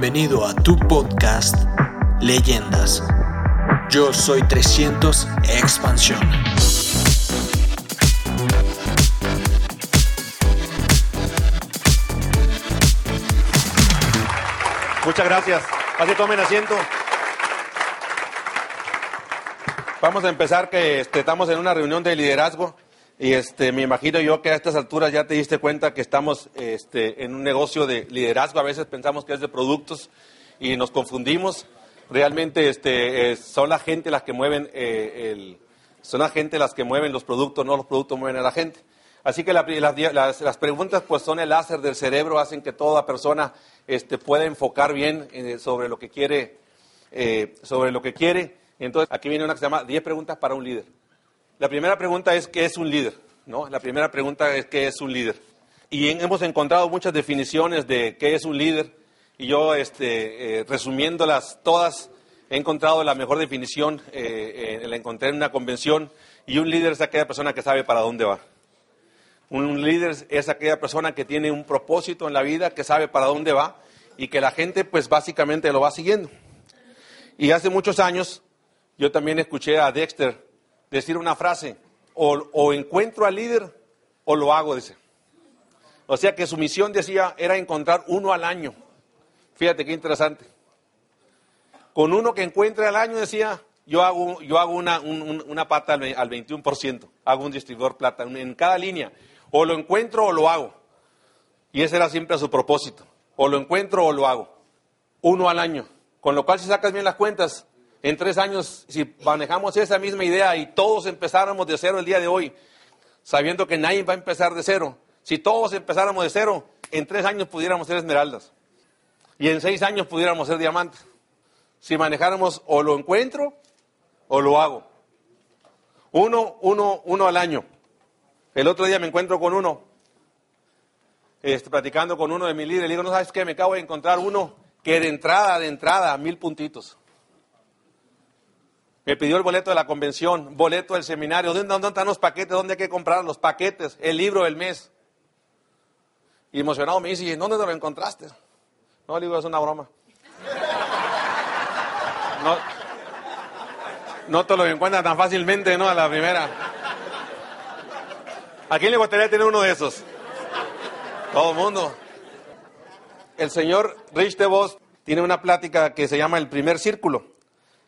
Bienvenido a tu podcast Leyendas. Yo soy 300 Expansión. Muchas gracias. Así tomen asiento. Vamos a empezar que este, estamos en una reunión de liderazgo y este, me imagino yo que a estas alturas ya te diste cuenta que estamos este, en un negocio de liderazgo. A veces pensamos que es de productos y nos confundimos. Realmente este, eh, son la gente las que mueven eh, el, son la gente las que mueven los productos, no los productos mueven a la gente. Así que la- las, preguntas pues son el láser del cerebro, hacen que toda persona este, pueda enfocar bien eh, sobre lo que quiere, sobre lo que quiere. Entonces aquí viene una que se llama 10 preguntas para un líder. La primera pregunta es ¿qué es un líder? ¿No? La primera pregunta es ¿qué es un líder? Y hemos encontrado muchas definiciones de qué es un líder y yo este, eh, resumiéndolas todas he encontrado la mejor definición, eh, eh, la encontré en una convención y un líder es aquella persona que sabe para dónde va. Un líder es aquella persona que tiene un propósito en la vida, que sabe para dónde va y que la gente pues básicamente lo va siguiendo. Y hace muchos años yo también escuché a Dexter decir una frase, o, encuentro al líder o lo hago, dice. O sea que su misión, decía, era encontrar uno al año. Fíjate qué interesante. Con uno que encuentre al año, decía, yo hago, yo hago una, un- un- una pata al, al 21%, hago un distribuidor plata en cada línea. O lo encuentro o lo hago. Y ese era siempre su propósito. O lo encuentro o lo hago. Uno al año. Con lo cual, si sacas bien las cuentas, en tres años, si manejamos esa misma idea y todos empezáramos de cero el día de hoy, sabiendo que nadie va a empezar de cero, si todos empezáramos de cero, en tres años pudiéramos ser esmeraldas. Y en seis años pudiéramos ser diamantes. Si manejáramos o lo encuentro o lo hago. Uno, uno, uno al año. El otro día me encuentro con uno, este, platicando con uno de mis líderes. Le digo, no sabes qué, me acabo de encontrar uno que de entrada, de entrada, mil puntitos. Me pidió el boleto de la convención, boleto del seminario. ¿Dónde, dónde están los paquetes? ¿Dónde hay que comprar los paquetes? El libro del mes. Y emocionado me dice, ¿y en dónde te lo encontraste? No, le digo, es una broma. No, no te lo encuentras tan fácilmente, ¿no? A la primera. ¿A quién le gustaría tener uno de esos? Todo el mundo. El señor Rich DeVos tiene una plática que se llama el primer círculo.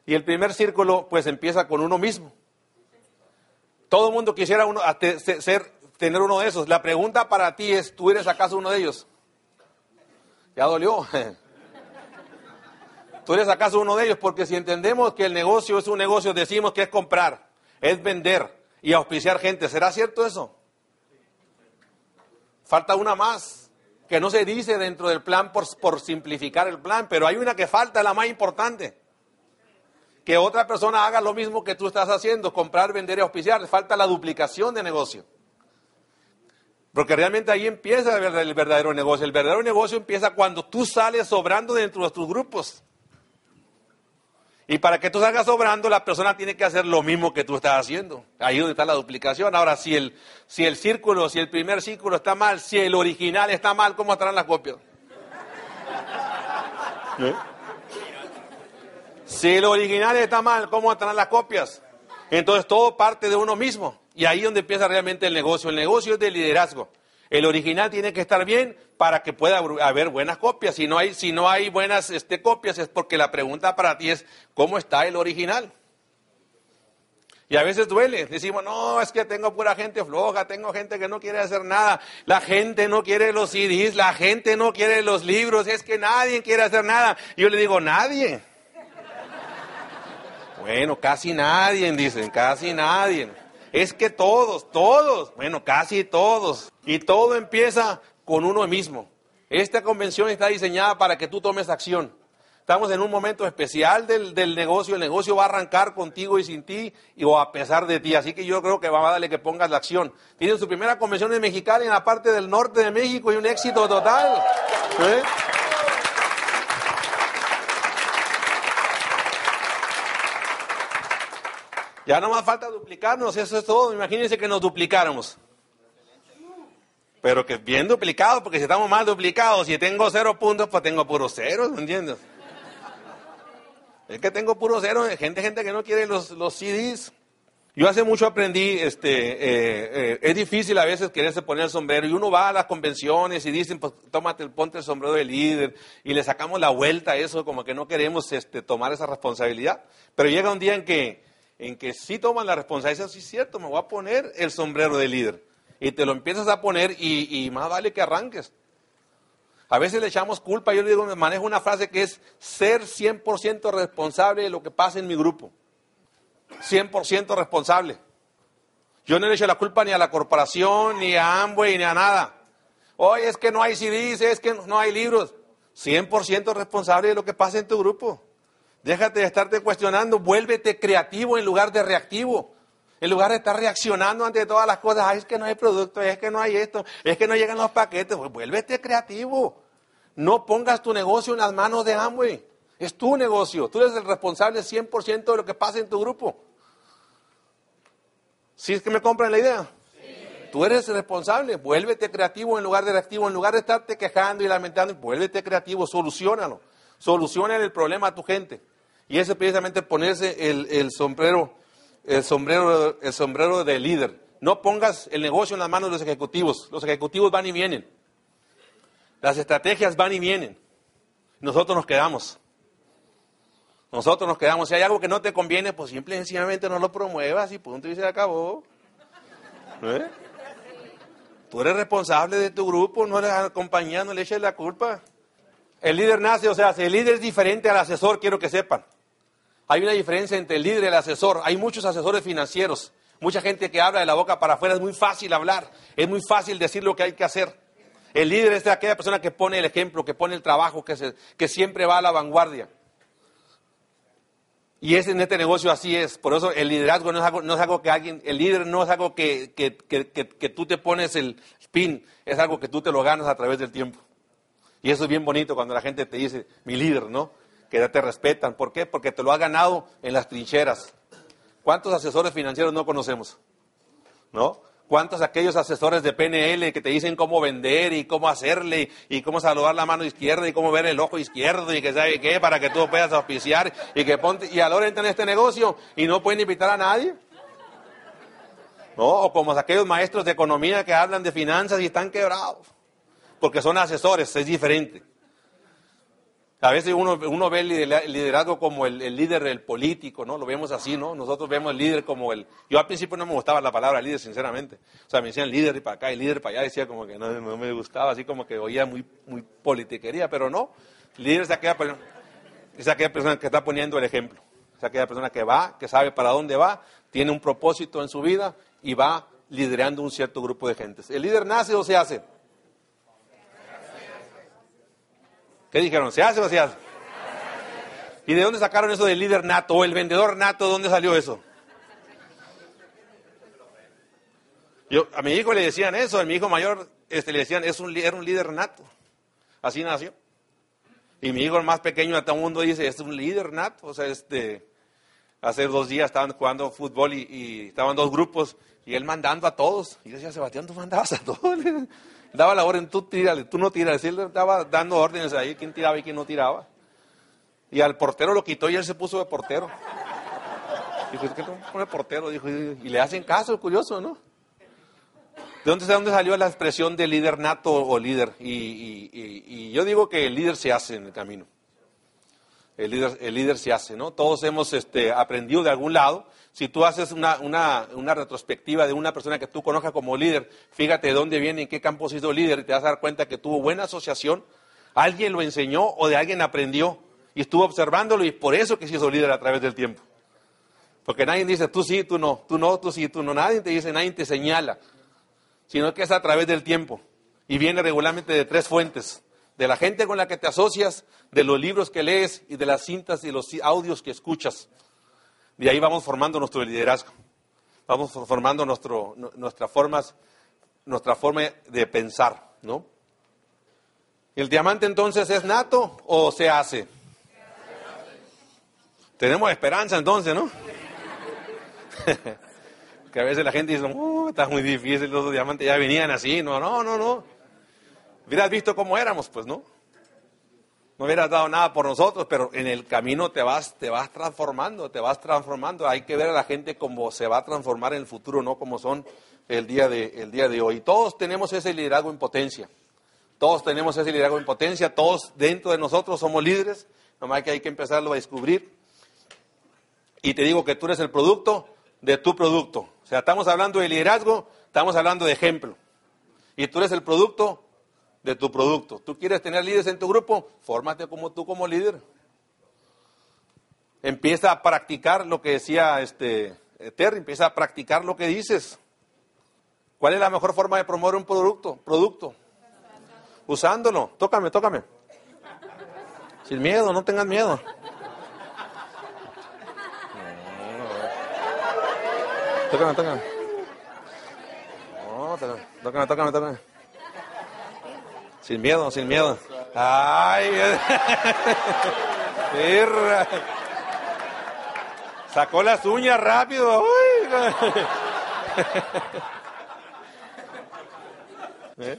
Y el primer círculo, pues, empieza con uno mismo. Todo el mundo quisiera uno, ser, tener uno de esos. La pregunta para ti es, ¿tú eres acaso uno de ellos? Ya dolió. ¿Tú eres acaso uno de ellos? Porque si entendemos que el negocio es un negocio, decimos que es comprar, es vender y auspiciar gente. ¿Será cierto eso? Falta una más, que no se dice dentro del plan por, por simplificar el plan, pero hay una que falta, la más importante. Que otra persona haga lo mismo que tú estás haciendo, comprar, vender y auspiciar. Falta la duplicación de negocio. Porque realmente ahí empieza el verdad- el verdadero negocio. El verdadero negocio empieza cuando tú sales sobrando dentro de tus grupos. Y para que tú salgas sobrando, la persona tiene que hacer lo mismo que tú estás haciendo. Ahí es donde está la duplicación. Ahora, si el, si el círculo, si el primer círculo está mal, si el original está mal, ¿cómo estarán las copias? ¿Eh? Si el original está mal, ¿cómo estarán las copias? Entonces todo parte de uno mismo. Y ahí es donde empieza realmente el negocio. El negocio es de liderazgo. El original tiene que estar bien para que pueda haber buenas copias. Si no hay, si no hay buenas este, copias es porque la pregunta para ti es, ¿cómo está el original? Y a veces duele. Decimos, no, es que tengo pura gente floja, tengo gente que no quiere hacer nada. La gente no quiere los CDs, la gente no quiere los libros, es que nadie quiere hacer nada. Y yo le digo, nadie. Bueno, casi nadie, dicen, casi nadie. Es que todos, todos, bueno, casi todos. Y todo empieza con uno mismo. Esta convención está diseñada para que tú tomes acción. Estamos en un momento especial del, del negocio. El negocio va a arrancar contigo y sin ti y, o a pesar de ti. Así que yo creo que va a darle que pongas la acción. Tienen su primera convención en Mexicali, en la parte del norte de México y un éxito total. ¿Eh? Ya no más falta duplicarnos, eso es todo. Imagínense que nos duplicáramos. Pero que bien duplicado, porque si estamos mal duplicados, si tengo cero puntos, pues tengo puros ceros, ¿me entiendes? Es que tengo puros ceros, gente, gente que no quiere los, los CDs. Yo hace mucho aprendí, este, eh, eh, es difícil a veces quererse poner el sombrero y uno va a las convenciones y dicen, pues tómate, ponte el sombrero de líder y le sacamos la vuelta a eso, como que no queremos este, tomar esa responsabilidad. Pero llega un día en que, en que sí toman la responsabilidad, sí es cierto, me voy a poner el sombrero de líder. Y te lo empiezas a poner y, más vale que arranques. A veces le echamos culpa, yo le digo, manejo una frase que es ser 100% responsable de lo que pasa en mi grupo. 100% responsable. Yo no le echo la culpa ni a la corporación, ni a Amway, ni a nada. Oye, es que no hay CDs, es que no hay libros. 100% responsable de lo que pasa en tu grupo. Déjate de estarte cuestionando, vuélvete creativo en lugar de reactivo. En lugar de estar reaccionando ante todas las cosas, Ay, es que no hay producto, es que no hay esto, es que no llegan los paquetes, pues vuélvete creativo. No pongas tu negocio en las manos de Amway. Es tu negocio. Tú eres el responsable 100% de lo que pasa en tu grupo. ¿Sí es que me compran la idea? Tú eres el responsable. Vuélvete creativo en lugar de reactivo. En lugar de estarte quejando y lamentando, vuélvete creativo. Solucionalo. Soluciona el problema a tu gente. Y eso es precisamente ponerse el, sombrero, el sombrero, el sombrero de líder. No pongas el negocio en las manos de los ejecutivos. Los ejecutivos van y vienen. Las estrategias van y vienen. Nosotros nos quedamos. Nosotros nos quedamos. Si hay algo que no te conviene, pues simple y sencillamente no lo promuevas y punto y se acabó. ¿Eh? Tú eres responsable de tu grupo, no eres la compañía, no le eches la culpa. El líder nace, o sea, el líder es diferente al asesor, quiero que sepan. Hay una diferencia entre el líder y el asesor. Hay muchos asesores financieros, mucha gente que habla de la boca para afuera, es muy fácil hablar, es muy fácil decir lo que hay que hacer. El líder es aquella persona que pone el ejemplo, que pone el trabajo, que, siempre va a la vanguardia. Y es en este negocio así es. Por eso el liderazgo no es algo, que alguien, el líder no es algo que, tú te pones el pin, es algo que tú te lo ganas a través del tiempo. Y eso es bien bonito cuando la gente te dice, mi líder, ¿no? Que ya te respetan. ¿Por qué? Porque te lo has ganado en las trincheras. ¿Cuántos asesores financieros no conocemos? ¿No? ¿Cuántos aquellos asesores de PNL que te dicen cómo vender y cómo hacerle y cómo saludar la mano izquierda y cómo ver el ojo izquierdo y que sabe qué para que tú puedas auspiciar y que ponte y ahora entran en este negocio y no pueden invitar a nadie? ¿No? O como aquellos maestros de economía que hablan de finanzas y están quebrados porque son asesores, es diferente. A veces uno, uno ve el liderazgo como el, líder del político, ¿no? Lo vemos así, ¿no? Nosotros vemos el líder como el... Yo al principio no me gustaba la palabra líder, sinceramente. O sea, me decían líder y para acá y líder para allá, decía como que no, me gustaba, así como que oía muy, muy politiquería, pero no. Líder es aquella, es aquella persona que está poniendo el ejemplo. Es aquella persona que va, que sabe para dónde va, tiene un propósito en su vida y va liderando un cierto grupo de gentes. ¿El líder nace o se hace? ¿Qué dijeron? ¿Se hace o se hace? ¿Y de dónde sacaron eso del líder nato o el vendedor nato? ¿Dónde salió eso? Yo, a mi hijo le decían eso, a mi hijo mayor este, le decían, es un, era un líder nato. Así nació. Y mi hijo el más pequeño todo el mundo dice, es un líder nato. O sea, este, hace dos días estaban jugando fútbol y, estaban dos grupos y él mandando a todos. Y decía, Sebastián, tú mandabas a todos daba la orden, tú tírale, tú no tiras. Él estaba dando órdenes ahí, quién tiraba y quién no tiraba. Y al portero lo quitó y él se puso de portero. Dijo, ¿qué pone portero? Dijo, y le hacen caso, curioso, ¿no? ¿De dónde, ¿De dónde salió la expresión de líder nato o líder? Y, y, yo digo que el líder se hace en el camino. El líder, el líder se hace, ¿no? Todos hemos este, aprendido de algún lado si tú haces una, una, retrospectiva de una persona que tú conozcas como líder, fíjate de dónde viene, en qué campo ha sido líder y te vas a dar cuenta que tuvo buena asociación, alguien lo enseñó o de alguien aprendió y estuvo observándolo y por eso que se hizo líder a través del tiempo. Porque nadie dice tú sí, tú no, tú no, tú sí, tú no, nadie te dice, nadie te señala, sino que es a través del tiempo y viene regularmente de tres fuentes, de la gente con la que te asocias, de los libros que lees y de las cintas y los audios que escuchas. Y ahí vamos formando nuestro liderazgo. Vamos formando nuestro, nuestras formas, nuestra forma de pensar, ¿no? ¿El diamante entonces es nato o se hace? Tenemos esperanza entonces, ¿no? Que a veces la gente dice, oh, está muy difícil, los diamantes ya venían así. No, no, no, no. Hubieras visto cómo éramos, pues no. No hubieras dado nada por nosotros, pero en el camino te vas, te vas transformando, te vas transformando. Hay que ver a la gente cómo se va a transformar en el futuro, no como son el día de, el día de hoy. Todos tenemos ese liderazgo en potencia. Todos tenemos ese liderazgo en potencia, todos dentro de nosotros somos líderes, nomás que hay que empezarlo a descubrir. Y te digo que tú eres el producto de tu producto. O sea, estamos hablando de liderazgo, estamos hablando de ejemplo. Y tú eres el producto de tu producto. ¿Tú quieres tener líderes en tu grupo? Fórmate como tú como líder. Empieza a practicar lo que decía este Terry, empieza a practicar lo que dices. ¿Cuál es la mejor forma de promover un producto? Producto. Usándolo. Tócame, tócame. Sin miedo, no tengas miedo. Tócame, tócame, tócame, tócame, tócame. Sin miedo, sin miedo. Ay, perra. Sacó las uñas rápido. ¿Eh?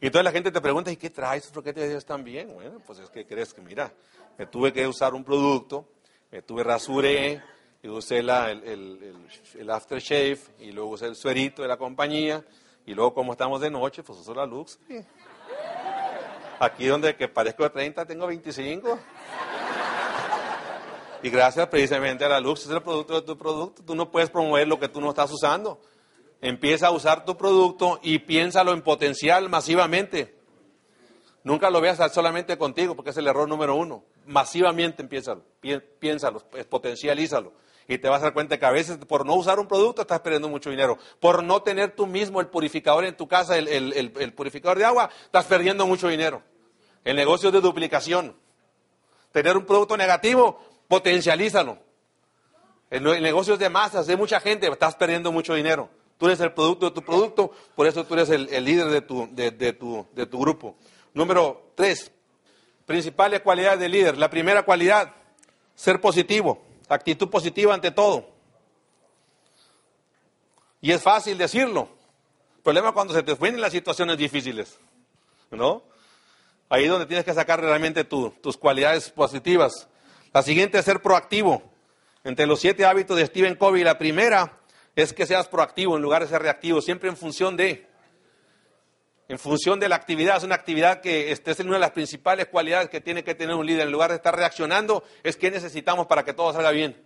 Y toda la gente te pregunta, ¿y qué traes? ¿Por qué te tan bien? Bueno, pues es que crees que, mira, me tuve que usar un producto, me tuve rasuré, y usé la, el, el, el, aftershave, y luego usé el suerito de la compañía, y luego como estamos de noche, pues uso la luz. Aquí donde que parezco de 30, tengo 25. Y gracias precisamente a la luz, es el producto de tu producto. Tú no puedes promover lo que tú no estás usando. Empieza a usar tu producto y piénsalo en potencial masivamente. Nunca lo veas solamente contigo, porque es el error número uno. Masivamente piénsalo, piénsalo, potencialízalo. Y te vas a dar cuenta que a veces por no usar un producto estás perdiendo mucho dinero. Por no tener tú mismo el purificador en tu casa, el, el purificador de agua, estás perdiendo mucho dinero. El negocio de duplicación. Tener un producto negativo, potencialízalo. El, negocio de masas, de mucha gente, estás perdiendo mucho dinero. Tú eres el producto de tu producto, por eso tú eres el, líder de tu, de, tu, de tu grupo. Número tres, principales cualidades del líder. La primera cualidad, ser positivo, actitud positiva ante todo. Y es fácil decirlo. Problema cuando se te vienen las situaciones difíciles, ¿no? Ahí es donde tienes que sacar realmente tus cualidades positivas. La siguiente es ser proactivo. Entre los siete hábitos de Stephen Covey, la primera es que seas proactivo en lugar de ser reactivo, siempre en función de, en función de la actividad. Es una actividad que este, es una de las principales cualidades que tiene que tener un líder. En lugar de estar reaccionando, es que necesitamos para que todo salga bien.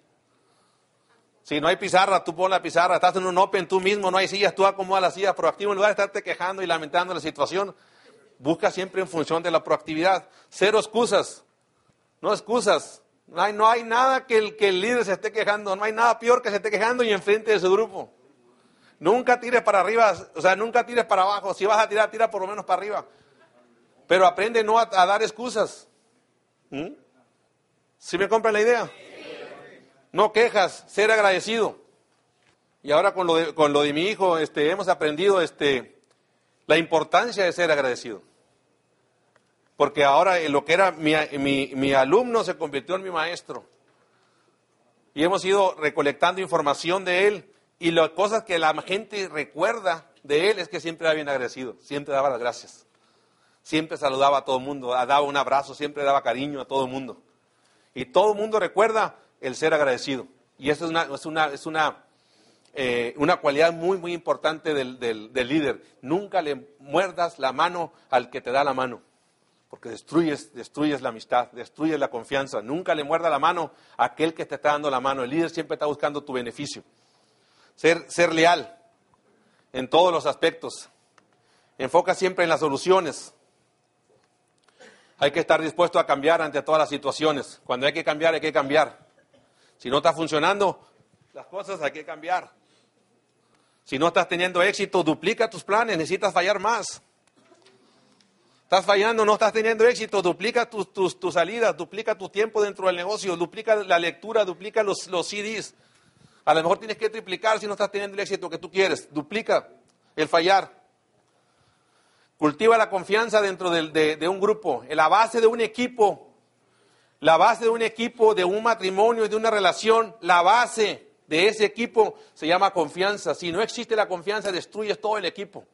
Si no hay pizarra, tú pon la pizarra. Estás en un open tú mismo, no hay sillas, tú acomodas las sillas proactivo. En lugar de estarte quejando y lamentando la situación, busca siempre en función de la proactividad. Cero excusas. No excusas. No hay, nada que el, que el líder se esté quejando, no hay nada peor que se esté quejando y enfrente de su grupo. Nunca tires para arriba, o sea, nunca tires para abajo. Si vas a tirar, tira por lo menos para arriba. Pero aprende no a, dar excusas. ¿Mm? ¿Sí me compran la idea? No quejas, ser agradecido. Y ahora con lo de, con lo de mi hijo, este, hemos aprendido este, la importancia de ser agradecido porque ahora lo que era mi, alumno se convirtió en mi maestro. Y hemos ido recolectando información de él y las cosas que la gente recuerda de él es que siempre era bien agradecido, siempre daba las gracias, siempre saludaba a todo el mundo, daba un abrazo, siempre daba cariño a todo el mundo. Y todo el mundo recuerda el ser agradecido. Y eso es una, es una, es una, eh, una cualidad muy, muy importante del, del líder. Nunca le muerdas la mano al que te da la mano porque destruyes, destruyes la amistad, destruyes la confianza. Nunca le muerda la mano a aquel que te está dando la mano. El líder siempre está buscando tu beneficio. Ser, ser leal en todos los aspectos. Enfoca siempre en las soluciones. Hay que estar dispuesto a cambiar ante todas las situaciones. Cuando hay que cambiar, hay que cambiar. Si no está funcionando las cosas, hay que cambiar. Si no estás teniendo éxito, duplica tus planes, necesitas fallar más. Estás fallando, no estás teniendo éxito, duplica tus, tus, salidas, duplica tu tiempo dentro del negocio, duplica la lectura, duplica los, los CDs. A lo mejor tienes que triplicar si no estás teniendo el éxito que tú quieres. Duplica el fallar. Cultiva la confianza dentro de, un grupo. La base de un equipo, la base de un equipo, de un matrimonio, de una relación, la base de ese equipo se llama confianza. Si no existe la confianza, destruyes todo el equipo.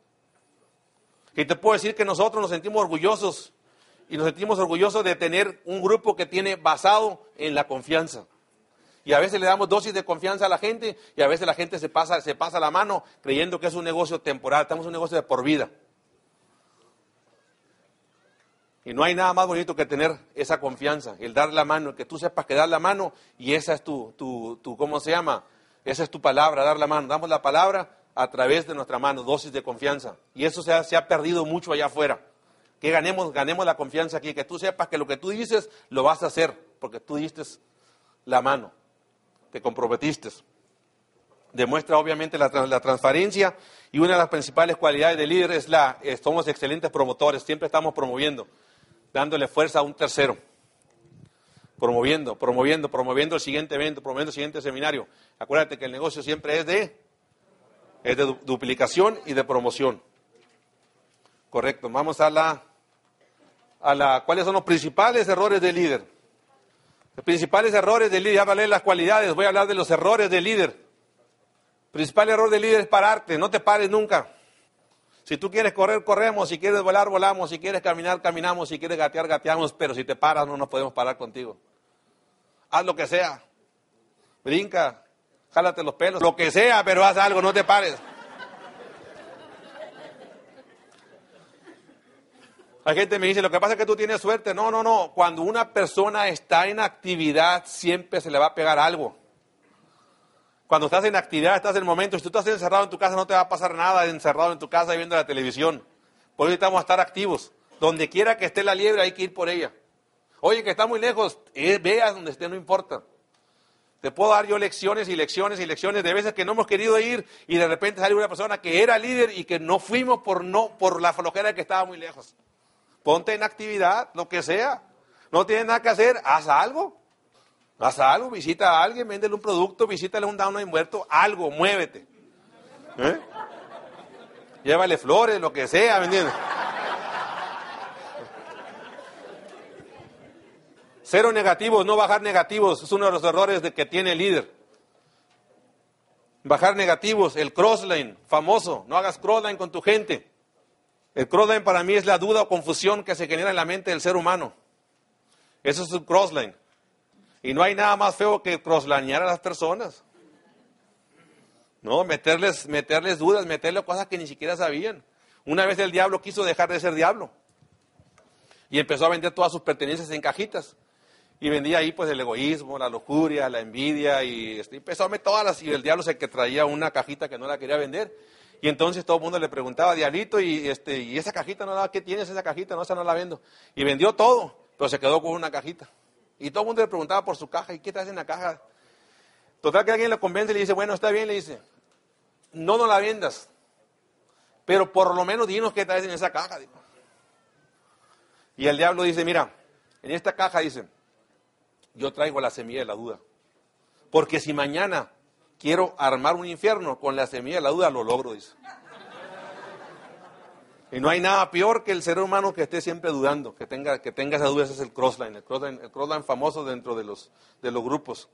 Y te puedo decir que nosotros nos sentimos orgullosos y nos sentimos orgullosos de tener un grupo que tiene basado en la confianza. Y a veces le damos dosis de confianza a la gente y a veces la gente se pasa, se pasa la mano creyendo que es un negocio temporal. Estamos en un negocio de por vida. Y no hay nada más bonito que tener esa confianza, el dar la mano, que tú sepas que dar la mano y esa es tu, tu, tu, ¿cómo se llama? Esa es tu palabra, dar la mano. Damos la palabra a través de nuestra mano, dosis de confianza. Y eso se ha, se ha perdido mucho allá afuera que ganemos, ganemos la confianza aquí, que tú sepas que lo que tú dices lo vas a hacer, porque tú diste la mano, te comprometiste. Demuestra obviamente la, transparencia y una de las principales cualidades del líder es la, eh, somos excelentes promotores, siempre estamos promoviendo, dándole fuerza a un tercero, promoviendo, promoviendo, promoviendo el siguiente evento, promoviendo el siguiente seminario. Acuérdate que el negocio siempre es de, es de duplicación y de promoción. Correcto. Vamos a la, a la, ¿cuáles son los principales errores del líder? Los principales errores del líder, ya vale las cualidades, voy a hablar de los errores del líder. El principal error del líder es pararte, no te pares nunca. Si tú quieres correr, corremos, si quieres volar, volamos, si quieres caminar, caminamos, si quieres gatear, gateamos, pero si te paras no nos podemos parar contigo. Haz lo que sea. Brinca, jálate los pelos, lo que sea, pero haz algo, no te pares. Hay gente que me dice, lo que pasa es que tú tienes suerte. No, no, no. Cuando una persona está en actividad, siempre se le va a pegar algo. Cuando estás en actividad, estás en el momento. Si tú estás encerrado en tu casa, no te va a pasar nada encerrado en tu casa y viendo la televisión. Por eso necesitamos estar activos. Donde quiera que esté la liebre, hay que ir por ella. Oye, que está muy lejos, eh, veas donde esté, no importa. Te puedo dar yo lecciones y lecciones y lecciones de veces que no hemos querido ir y de repente sale una persona que era líder y que no fuimos por, no, por la flojera que estaba muy lejos. Ponte en actividad, lo que sea. No tienes nada que hacer, haz algo. Haz algo, visita a alguien, véndele un producto, visítale un down y muerto, algo, muévete. ¿Eh? Llévale flores, lo que sea, ¿me entiendes? Cero negativos, no bajar negativos, es uno de los errores de que tiene el líder. Bajar negativos, el crossline, famoso, no hagas crossline con tu gente. El crossline para mí es la duda o confusión que se genera en la mente del ser humano. Eso es un crossline. Y no hay nada más feo que crosslinear a las personas. No, meterles, meterles dudas, meterles cosas que ni siquiera sabían. Una vez el diablo quiso dejar de ser diablo. Y empezó a vender todas sus pertenencias en cajitas. Y vendía ahí pues el egoísmo, la lujuria, la envidia. Y este, empezó a meter todas las. Y el diablo se que traía una cajita que no la quería vender. Y entonces todo el mundo le preguntaba, Diablito, ¿y, este, ¿y esa cajita no la, qué tienes esa cajita? No, esa no la vendo. Y vendió todo, pero se quedó con una cajita. Y todo el mundo le preguntaba por su caja, ¿y qué traes en la caja? Total que alguien le convence y le dice, bueno, está bien, le dice, no no la vendas, pero por lo menos dinos qué traes en esa caja. Y el diablo dice, mira, en esta caja dice, yo traigo la semilla de la duda. Porque si mañana quiero armar un infierno, con la semilla de la duda lo logro, dice. Y no hay nada peor que el ser humano que esté siempre dudando, que tenga, que tenga esa duda, ese es el crossline, el crossline, el crossline famoso dentro de los, de los grupos.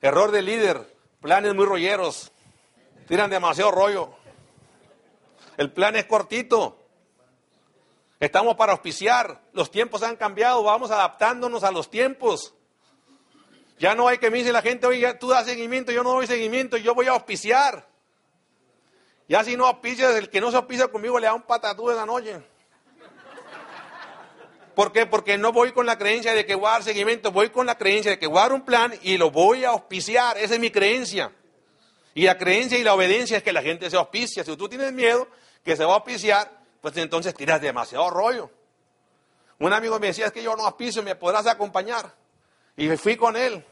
Error de líder, planes muy rolleros, tiran demasiado rollo. El plan es cortito. Estamos para auspiciar, los tiempos han cambiado, vamos adaptándonos a los tiempos. Ya no hay que me dice la gente, oye, tú das seguimiento, yo no doy seguimiento, yo voy a auspiciar. Ya si no auspicias, el que no se auspicia conmigo le da un patatú de la noche. ¿Por qué? Porque no voy con la creencia de que voy a dar seguimiento, voy con la creencia de que voy a dar un plan y lo voy a auspiciar. Esa es mi creencia. Y la creencia y la obediencia es que la gente se auspicia. Si tú tienes miedo que se va a auspiciar, pues entonces tiras demasiado rollo. Un amigo me decía, es que yo no auspicio, ¿me podrás acompañar? Y fui con él.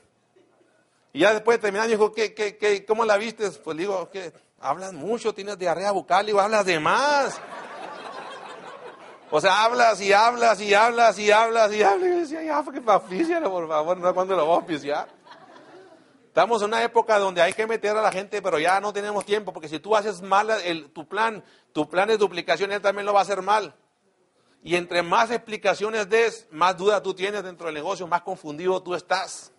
Y ya después de terminar, me dijo, ¿qué, qué, qué, ¿cómo la viste? Pues digo, que hablas mucho, tienes diarrea bucal, digo, hablas de más. O sea, hablas y hablas y hablas y hablas y hablas. Y yo decía, ya, que me por favor, no cuándo lo voy a oficiar. Estamos en una época donde hay que meter a la gente, pero ya no tenemos tiempo, porque si tú haces mal el, tu plan, tu plan de duplicación, él también lo va a hacer mal. Y entre más explicaciones des, más duda tú tienes dentro del negocio, más confundido tú estás.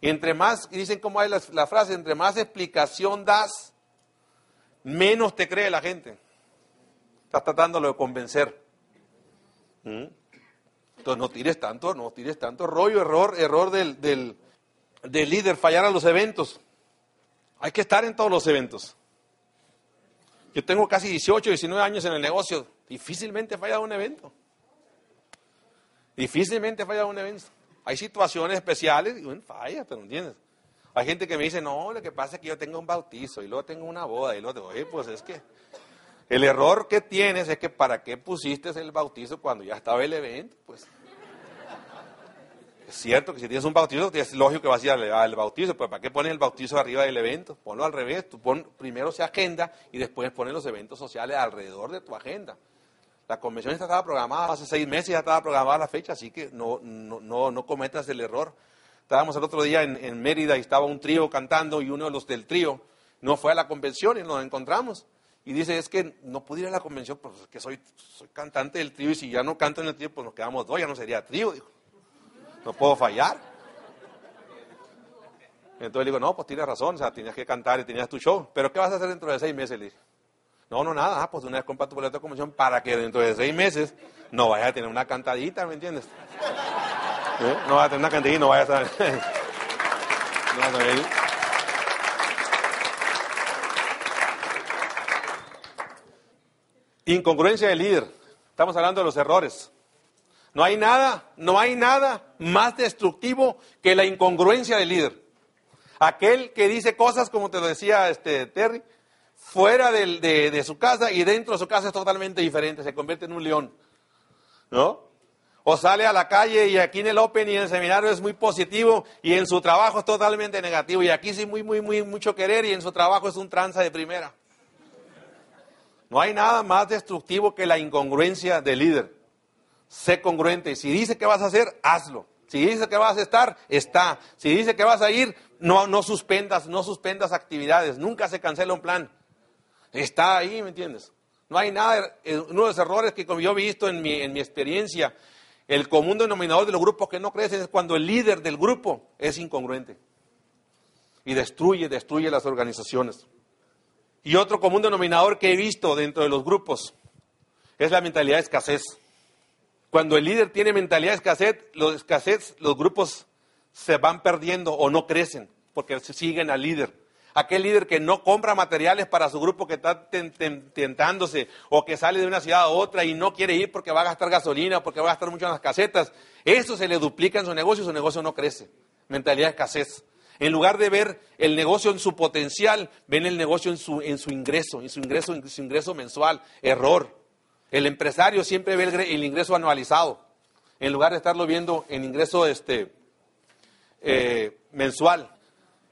Entre más, y dicen cómo hay la, la frase, entre más explicación das, menos te cree la gente. Estás tratándolo de convencer. ¿Mm? Entonces no tires tanto, no tires tanto rollo, error, error del, del, del líder, fallar a los eventos. Hay que estar en todos los eventos. Yo tengo casi 18, 19 años en el negocio. Difícilmente he fallado un evento. Difícilmente he fallado un evento. Hay situaciones especiales y falla, pero ¿entiendes? Hay gente que me dice, no, lo que pasa es que yo tengo un bautizo y luego tengo una boda y luego, oye, pues es que el error que tienes es que para qué pusiste el bautizo cuando ya estaba el evento, pues. Es cierto que si tienes un bautizo, es lógico que vas a ir al, bautizo, pero ¿para qué pones el bautizo arriba del evento? Ponlo al revés, tú pon, primero se agenda y después pones los eventos sociales alrededor de tu agenda. La convención estaba programada hace seis meses, ya estaba programada la fecha, así que no, no, no, cometas el error. Estábamos el otro día en, Mérida y estaba un trío cantando y uno de los del trío no fue a la convención y nos encontramos. Y dice, es que no pude ir a la convención porque que soy, soy cantante del trío y si ya no canto en el trío, pues nos quedamos dos, ya no sería trío. No puedo fallar. Entonces le digo, no, pues tienes razón, o sea, tenías que cantar y tenías tu show. Pero ¿qué vas a hacer dentro de seis meses? Le dije. No, no, nada, ah, pues una vez compra tu boleto de convención para que dentro de seis meses no vayas a tener una cantadita, ¿me entiendes? ¿Eh? No vayas a tener una cantadita y no vayas a... no, Incongruencia del líder. Estamos hablando de los errores. No hay nada, no hay nada más destructivo que la incongruencia del líder. Aquel que dice cosas, como te lo decía este Terry, fuera de, su casa y dentro de su casa es totalmente diferente, se convierte en un león. ¿No? O sale a la calle y aquí en el Open y en el seminario es muy positivo y en su trabajo es totalmente negativo. Y aquí sí muy, muy, muy, mucho querer y en su trabajo es un tranza de primera. No hay nada más destructivo que la incongruencia del líder sé congruente. Si dice que vas a hacer, hazlo. Si dice que vas a estar, está. Si dice que vas a ir, no, no suspendas, no suspendas actividades. Nunca se cancela un plan. Está ahí, ¿me entiendes? No hay nada. Eh, uno de los errores que yo he visto en mi, en mi experiencia, el común denominador de los grupos que no crecen es cuando el líder del grupo es incongruente. Y destruye, destruye las organizaciones. Y otro común denominador que he visto dentro de los grupos es la mentalidad de escasez. Cuando el líder tiene mentalidad de escasez, los escasez, los grupos se van perdiendo o no crecen porque siguen al líder. Aquel líder que no compra materiales para su grupo que está tentándose o que sale de una ciudad a otra y no quiere ir porque va a gastar gasolina, porque va a gastar mucho en las casetas, eso se le duplica en su negocio y su negocio no crece. Mentalidad de escasez. En lugar de ver el negocio en su potencial, ven el negocio en su, en su ingreso, en su ingreso, en su ingreso mensual. Error. El empresario siempre ve el, ingreso anualizado, en lugar de estarlo viendo en ingreso este, eh, mensual.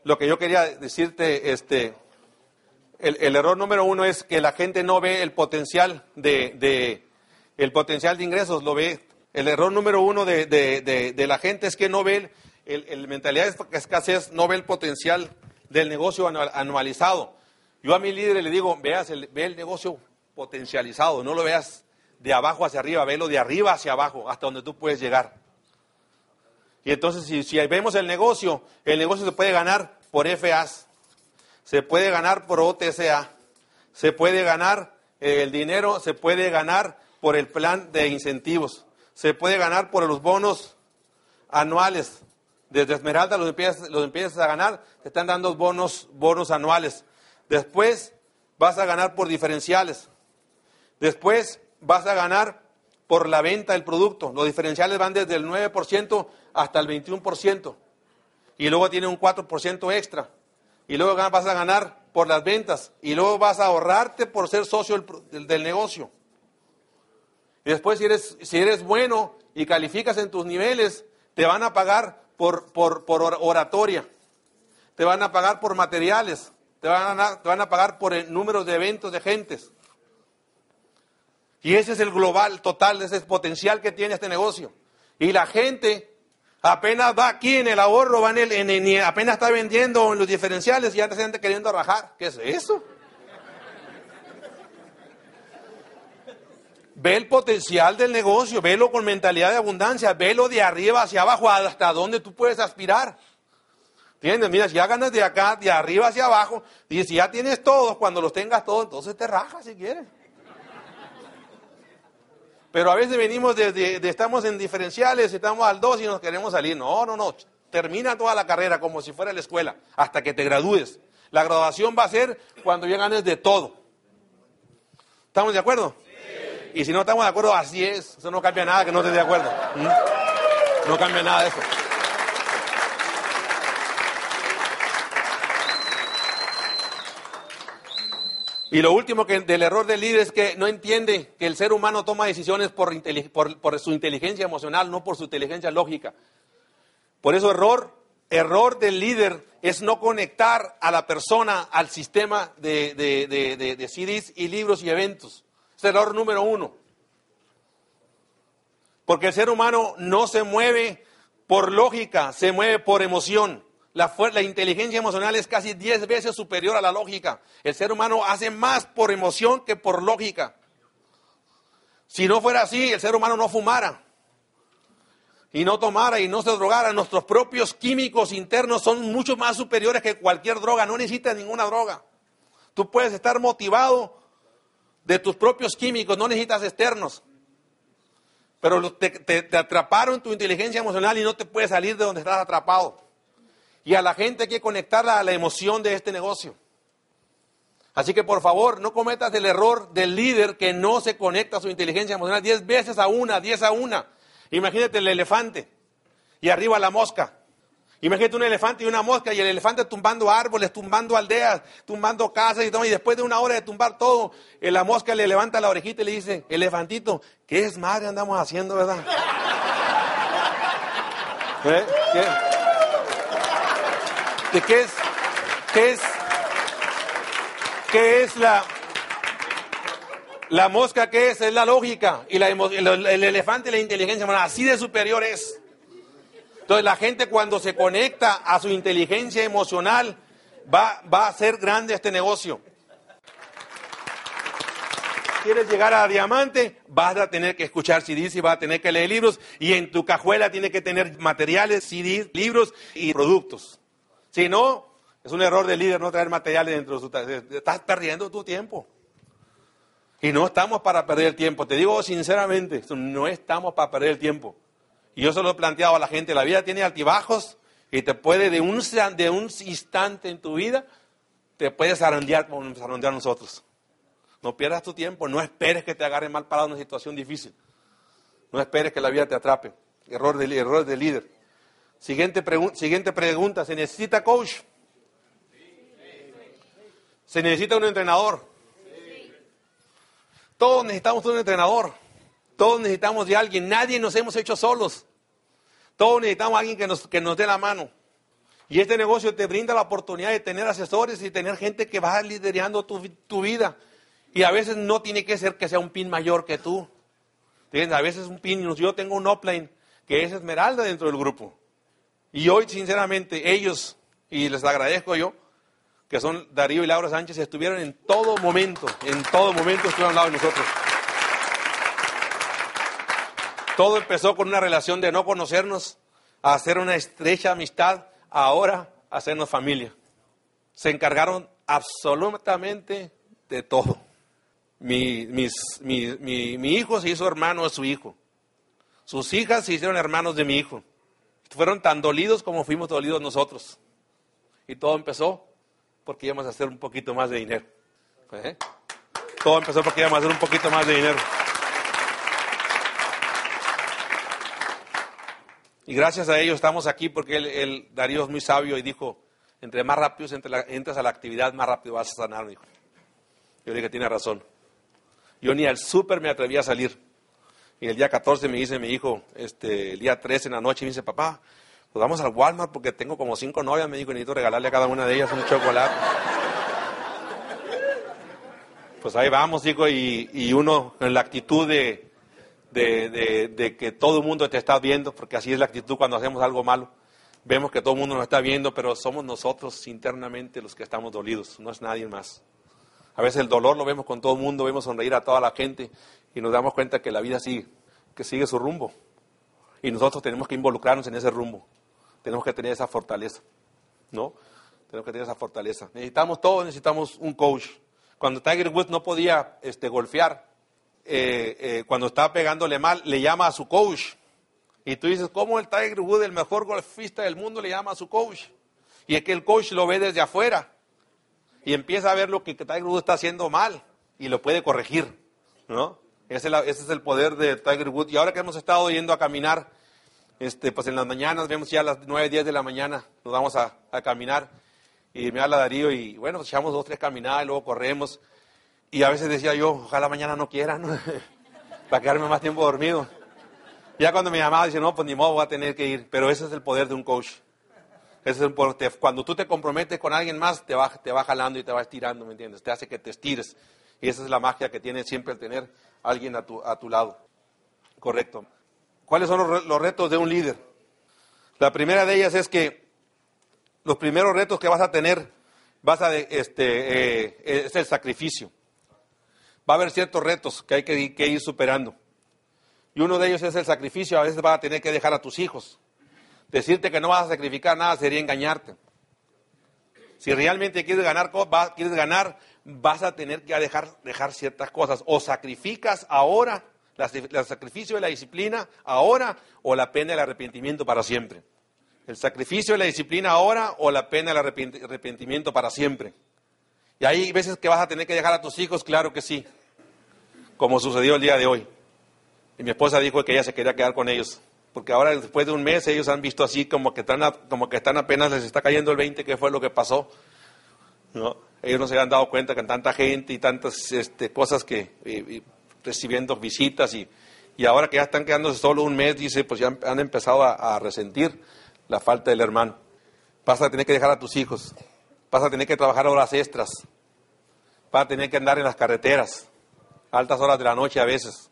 Lo que yo quería decirte, este, el, error número uno es que la gente no ve el potencial de, el potencial de ingresos, lo ve. El error número uno de, la gente es que no ve el, el, mentalidad de escasez, no ve el potencial del negocio anualizado. Yo a mi líder le digo, veas, ve el negocio potencializado, no lo veas de abajo hacia arriba, velo de arriba hacia abajo, hasta donde tú puedes llegar. Y entonces, si, vemos el negocio, el negocio se puede ganar por FAs, se puede ganar por OTCA, se puede ganar eh, el dinero, se puede ganar por el plan de incentivos, se puede ganar por los bonos anuales. Desde Esmeralda los empiezas, los empiezas a ganar, te están dando bonos, bonos anuales. Después vas a ganar por diferenciales. Después vas a ganar por la venta del producto. Los diferenciales van desde el 9% hasta el 21%. Y luego tiene un 4% extra. Y luego vas a ganar por las ventas. Y luego vas a ahorrarte por ser socio del, negocio. Y después si eres, si eres bueno y calificas en tus niveles, te van a pagar por, por, por oratoria. Te van a pagar por materiales. Te van a, te van a pagar por números de eventos de gentes. Y ese es el global total, ese es el potencial que tiene este negocio. Y la gente apenas va aquí en el ahorro, va en el, apenas está vendiendo en los diferenciales y ya está gente queriendo rajar. ¿Qué es eso? Ve el potencial del negocio, velo con mentalidad de abundancia, velo de arriba hacia abajo hasta donde tú puedes aspirar. ¿Entiendes? Mira, si ya ganas de acá, de arriba hacia abajo, y si ya tienes todos, cuando los tengas todos, entonces te rajas si quieres. Pero a veces venimos desde, de, estamos en diferenciales, estamos al 2 y nos queremos salir. No, no, no. Termina toda la carrera como si fuera la escuela, hasta que te gradúes. La graduación va a ser cuando ya ganes de todo. ¿Estamos de acuerdo? Sí. Y si no estamos de acuerdo, así es. Eso no cambia nada que no estés de acuerdo. ¿Mm? No cambia nada de eso. Y lo último que del error del líder es que no entiende que el ser humano toma decisiones por, por, su inteligencia emocional, no por su inteligencia lógica. Por eso error, error del líder es no conectar a la persona al sistema de, de, CDs y libros y eventos. Es error número uno. Porque el ser humano no se mueve por lógica, se mueve por emoción. La, inteligencia emocional es casi 10 veces superior a la lógica. El ser humano hace más por emoción que por lógica. Si no fuera así, el ser humano no fumara y no tomara y no se drogara. Nuestros propios químicos internos son mucho más superiores que cualquier droga. No necesitas ninguna droga. Tú puedes estar motivado de tus propios químicos, no necesitas externos. Pero te, te atraparon tu inteligencia emocional y no te puedes salir de donde estás atrapado. Y a la gente hay que conectarla a la emoción de este negocio. Así que por favor, no cometas el error del líder que no se conecta a su inteligencia emocional diez veces a una, diez a una. Imagínate el elefante y arriba la mosca. Imagínate un elefante y una mosca y el elefante tumbando árboles, tumbando aldeas, tumbando casas y todo. Y después de una hora de tumbar todo, eh, la mosca le levanta la orejita y le dice, elefantito, ¿qué es madre andamos haciendo, verdad? ¿Eh? ¿De qué es? ¿Qué es? ¿Qué es la, la mosca? ¿Qué es? Es la lógica. Y la, el, el, elefante la inteligencia Así de superior es. Entonces la gente cuando se conecta a su inteligencia emocional va, va a hacer grande este negocio. ¿Quieres llegar a diamante? Vas a tener que escuchar CDs y vas a tener que leer libros. Y en tu cajuela tiene que tener materiales, CDs, libros y productos. Si no, es un error del líder no traer materiales dentro de su... Estás perdiendo tu tiempo. Y no estamos para perder el tiempo. Te digo sinceramente, no estamos para perder el tiempo. Y yo se lo he planteado a la gente. La vida tiene altibajos y te puede de un, de un instante en tu vida, te puedes zarandear como nos zarandear nosotros. No pierdas tu tiempo, no esperes que te agarre mal parado en una situación difícil. No esperes que la vida te atrape. Error del, error del líder. Siguiente, siguiente pregunta, ¿se necesita coach? ¿Se necesita un entrenador? Todos necesitamos un entrenador. Todos necesitamos de alguien. Nadie nos hemos hecho solos. Todos necesitamos a alguien que nos, que nos dé la mano. Y este negocio te brinda la oportunidad de tener asesores y tener gente que va liderando tu, tu vida. Y a veces no tiene que ser que sea un pin mayor que tú. A veces un pin, yo tengo un upline que es esmeralda dentro del grupo. Y hoy, sinceramente, ellos, y les agradezco yo, que son Darío y Laura Sánchez, estuvieron en todo momento, en todo momento estuvieron al lado de nosotros. Todo empezó con una relación de no conocernos, a hacer una estrecha amistad, ahora hacernos familia. Se encargaron absolutamente de todo. Mi, mis, mi, mi hijo se hizo hermano de su hijo. Sus hijas se hicieron hermanos de mi hijo fueron tan dolidos como fuimos dolidos nosotros. Y todo empezó porque íbamos a hacer un poquito más de dinero. ¿Eh? Todo empezó porque íbamos a hacer un poquito más de dinero. Y gracias a ellos estamos aquí porque el, Darío es muy sabio y dijo, entre más rápido entras a la actividad, más rápido vas a sanar, dijo. Yo dije, tiene razón. Yo ni al súper me atreví a salir. Y el día 14 me dice mi hijo, este, el día 13 en la noche, me dice, papá, pues vamos al Walmart porque tengo como cinco novias, me dijo, necesito regalarle a cada una de ellas un chocolate. pues ahí vamos, digo, y, uno en la actitud de, de, que todo el mundo te está viendo, porque así es la actitud cuando hacemos algo malo. Vemos que todo el mundo nos está viendo, pero somos nosotros internamente los que estamos dolidos, no es nadie más. A veces el dolor lo vemos con todo el mundo, vemos sonreír a toda la gente y nos damos cuenta que la vida sigue, que sigue su rumbo. Y nosotros tenemos que involucrarnos en ese rumbo. Tenemos que tener esa fortaleza. ¿no? Tenemos que tener esa fortaleza. Necesitamos todos, necesitamos un coach. Cuando Tiger Woods no podía este, golfear, eh, eh, cuando estaba pegándole mal, le llama a su coach. Y tú dices, ¿cómo el Tiger Woods, el mejor golfista del mundo, le llama a su coach? Y es que el coach lo ve desde afuera y empieza a ver lo que Tiger Woods está haciendo mal y lo puede corregir, ¿no? Ese, es el poder de Tiger Woods. Y ahora que hemos estado yendo a caminar, este, pues en las mañanas, vemos ya a las 9, 10 de la mañana, nos vamos a, caminar. Y me habla Darío y bueno, pues echamos dos, tres caminadas y luego corremos. Y a veces decía yo, ojalá mañana no quieran, para quedarme más tiempo dormido. Ya cuando mi mamá dice, no, pues ni modo, voy a tener que ir. Pero ese es el poder de un coach. Ese es el cuando tú te comprometes con alguien más, te va, te va jalando y te va estirando, ¿me entiendes? Te hace que te estires. Y esa es la magia que tiene siempre el tener alguien a tu, a tu lado. Correcto. ¿Cuáles son los, retos de un líder? La primera de ellas es que los primeros retos que vas a tener vas a, este, eh, es el sacrificio. Va a haber ciertos retos que hay que, que, ir superando. Y uno de ellos es el sacrificio. A veces vas a tener que dejar a tus hijos. Decirte que no vas a sacrificar nada sería engañarte. Si realmente quieres ganar, quieres ganar, vas a tener que dejar, dejar ciertas cosas. O sacrificas ahora, el sacrificio de la disciplina ahora, o la pena del arrepentimiento para siempre. El sacrificio de la disciplina ahora, o la pena del arrepentimiento para siempre. Y hay veces que vas a tener que dejar a tus hijos, claro que sí, como sucedió el día de hoy. Y mi esposa dijo que ella se quería quedar con ellos porque ahora después de un mes ellos han visto así como que están, como que están apenas les está cayendo el 20, que fue lo que pasó. ¿no? Ellos no se han dado cuenta que tanta gente y tantas este, cosas que recibiendo visitas y, y, ahora que ya están quedándose solo un mes, dice, pues ya han empezado a, a, resentir la falta del hermano. Vas a tener que dejar a tus hijos, vas a tener que trabajar horas extras, vas a tener que andar en las carreteras, altas horas de la noche a veces.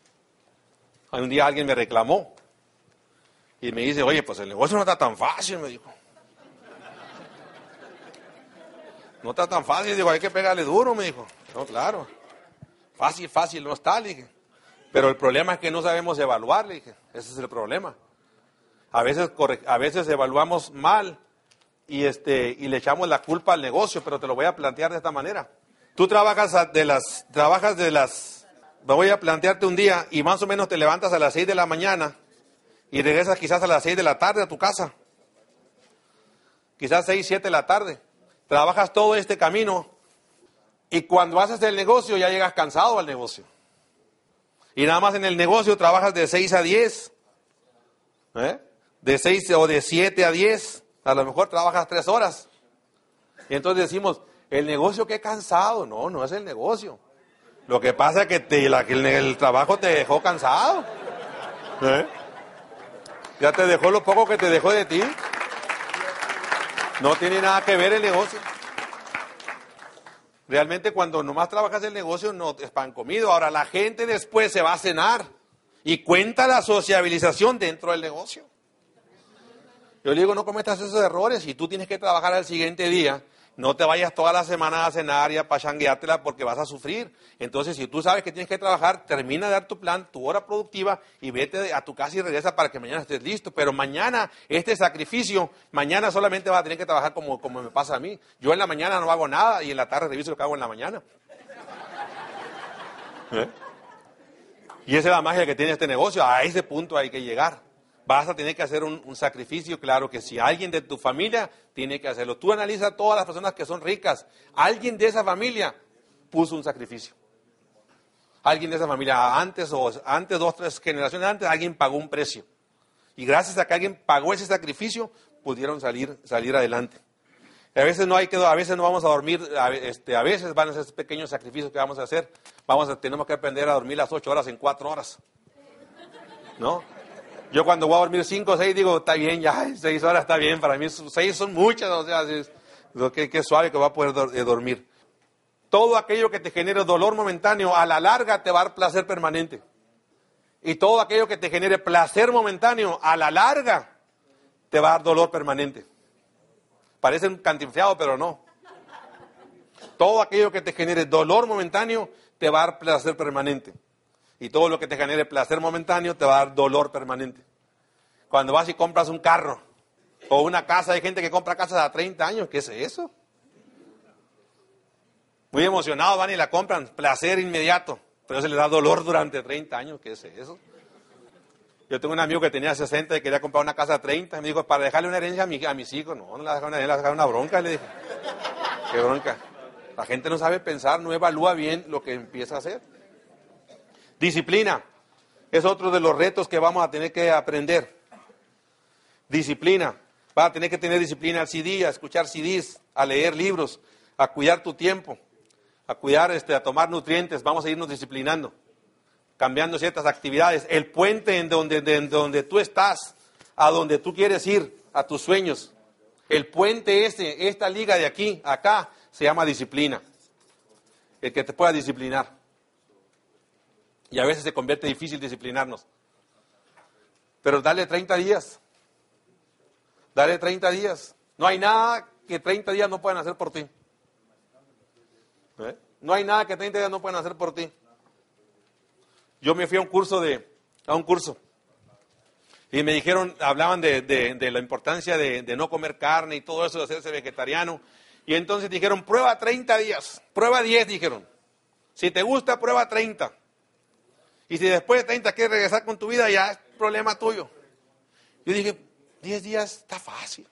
Un día alguien me reclamó y me dice, oye, pues el negocio no está tan fácil, me dijo. No está tan fácil, digo, hay que pegarle duro, me dijo. No, claro. Fácil, fácil, no está, le dije. Pero el problema es que no sabemos evaluar, dije. Ese es el problema. A veces, a veces evaluamos mal y, este, y le echamos la culpa al negocio, pero te lo voy a plantear de esta manera. Tú trabajas de las, trabajas de las, voy a plantearte un día y más o menos te levantas a las 6 de la mañana y regresas quizás a las 6 de la tarde a tu casa. Quizás 6, 7 de la tarde. Trabajas todo este camino y cuando haces el negocio ya llegas cansado al negocio. Y nada más en el negocio trabajas de 6 a 10. ¿eh? De 6 o de 7 a 10. A lo mejor trabajas 3 horas. Y entonces decimos, el negocio qué cansado. No, no es el negocio. Lo que pasa es que te, el, el, trabajo te dejó cansado. ¿Eh? Ya te dejó lo poco que te dejó de ti. No tiene nada que ver el negocio. Realmente cuando nomás trabajas el negocio no es pan comido. Ahora la gente después se va a cenar y cuenta la sociabilización dentro del negocio. Yo le digo, no cometas esos errores y tú tienes que trabajar al siguiente día no te vayas toda la semana a cenar y a pachangueártela porque vas a sufrir. Entonces, si tú sabes que tienes que trabajar, termina de dar tu plan, tu hora productiva y vete a tu casa y regresa para que mañana estés listo. Pero mañana, este sacrificio, mañana solamente vas a tener que trabajar como, como me pasa a mí. Yo en la mañana no hago nada y en la tarde reviso lo que hago en la mañana. ¿Eh? Y esa es la magia que tiene este negocio. A ese punto hay que llegar vas a tener que hacer un, sacrificio, claro que si alguien de tu familia tiene que hacerlo. Tú analiza todas las personas que son ricas. Alguien de esa familia puso un sacrificio. Alguien de esa familia, antes o antes, dos, tres generaciones antes, alguien pagó un precio. Y gracias a que alguien pagó ese sacrificio, pudieron salir, salir adelante. a veces no hay que, a veces no vamos a dormir, a, este, a veces van a ser pequeños sacrificios que vamos a hacer. Vamos a, tenemos que aprender a dormir las ocho horas en cuatro horas. ¿No? Yo cuando voy a dormir cinco o seis digo, está bien, ya, seis horas está bien, para mí seis son muchas, o sea, es, que, suave que va a poder eh, dormir. Todo aquello que te genere dolor momentáneo, a la larga te va a dar placer permanente. Y todo aquello que te genere placer momentáneo, a la larga te va a dar dolor permanente. Parece un cantinfeado, pero no. Todo aquello que te genere dolor momentáneo te va a dar placer permanente. Y todo lo que te genere placer momentáneo te va a dar dolor permanente. Cuando vas y compras un carro O una casa, hay gente que compra casas a 30 años, ¿qué es eso? Muy emocionados van y la compran, placer inmediato, pero se les da dolor durante 30 años, ¿qué es eso? Yo tengo un amigo que tenía 60 y quería comprar una casa a 30, y me dijo, para dejarle una herencia a, mi, mis hijos, no, no le dejar una una bronca, le dije, qué bronca. La gente no sabe pensar, no evalúa bien lo que empieza a hacer. Disciplina es otro de los retos que vamos a tener que aprender. Disciplina. Va a tener que tener disciplina al CD, a escuchar CDs, a leer libros, a cuidar tu tiempo, a cuidar, este, a tomar nutrientes. Vamos a irnos disciplinando, cambiando ciertas actividades. El puente en donde, donde tú estás, a donde tú quieres ir, a tus sueños. El puente ese, esta liga de aquí, acá, se llama disciplina. El que te pueda disciplinar. Y a veces se convierte difícil disciplinarnos. Pero dale 30 días. Dale 30 días. No hay nada que 30 días no puedan hacer por ti. ¿Eh? No hay nada que 30 días no puedan hacer por ti. Yo me fui a un curso de, a un curso. Y me dijeron, hablaban de, de, la importancia de, no comer carne y todo eso, de hacerse vegetariano. Y entonces dijeron, prueba 30 días, prueba 10, dijeron. Si te gusta, prueba 30. Y si después de 30 quieres regresar con tu vida, ya es problema tuyo. Yo dije, 10 días está fácil.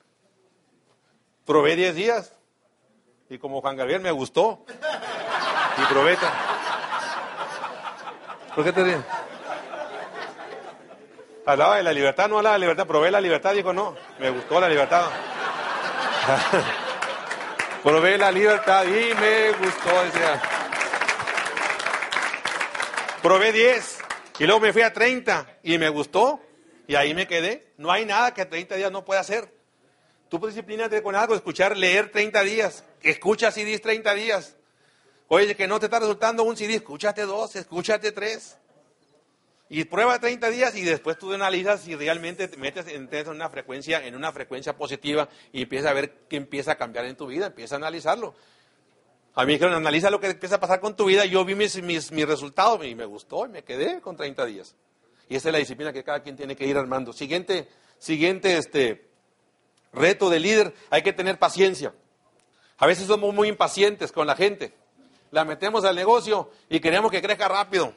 Probé 10 días. Y como Juan Gabriel me gustó. Y probé. ¿Por qué te ríes? Hablaba de la libertad, no hablaba de la libertad. Probé la libertad, dijo no. Me gustó la libertad. Probé la libertad y me gustó, decía. Probé 10 y luego me fui a 30 y me gustó y ahí me quedé. No hay nada que 30 días no pueda hacer. Tú disciplínate con algo, escuchar, leer 30 días. Escucha CDs 30 días. Oye, que no te está resultando un CD, escúchate dos, escúchate tres. Y prueba 30 días y después tú analizas si realmente te metes en una frecuencia, en una frecuencia positiva y empiezas a ver qué empieza a cambiar en tu vida, empieza a analizarlo. A mí me dijeron, analiza lo que empieza a pasar con tu vida. Yo vi mis, mis, resultados y me gustó y me quedé con 30 días. Y esa es la disciplina que cada quien tiene que ir armando. Siguiente, siguiente este, reto de líder, hay que tener paciencia. A veces somos muy impacientes con la gente. La metemos al negocio y queremos que crezca rápido.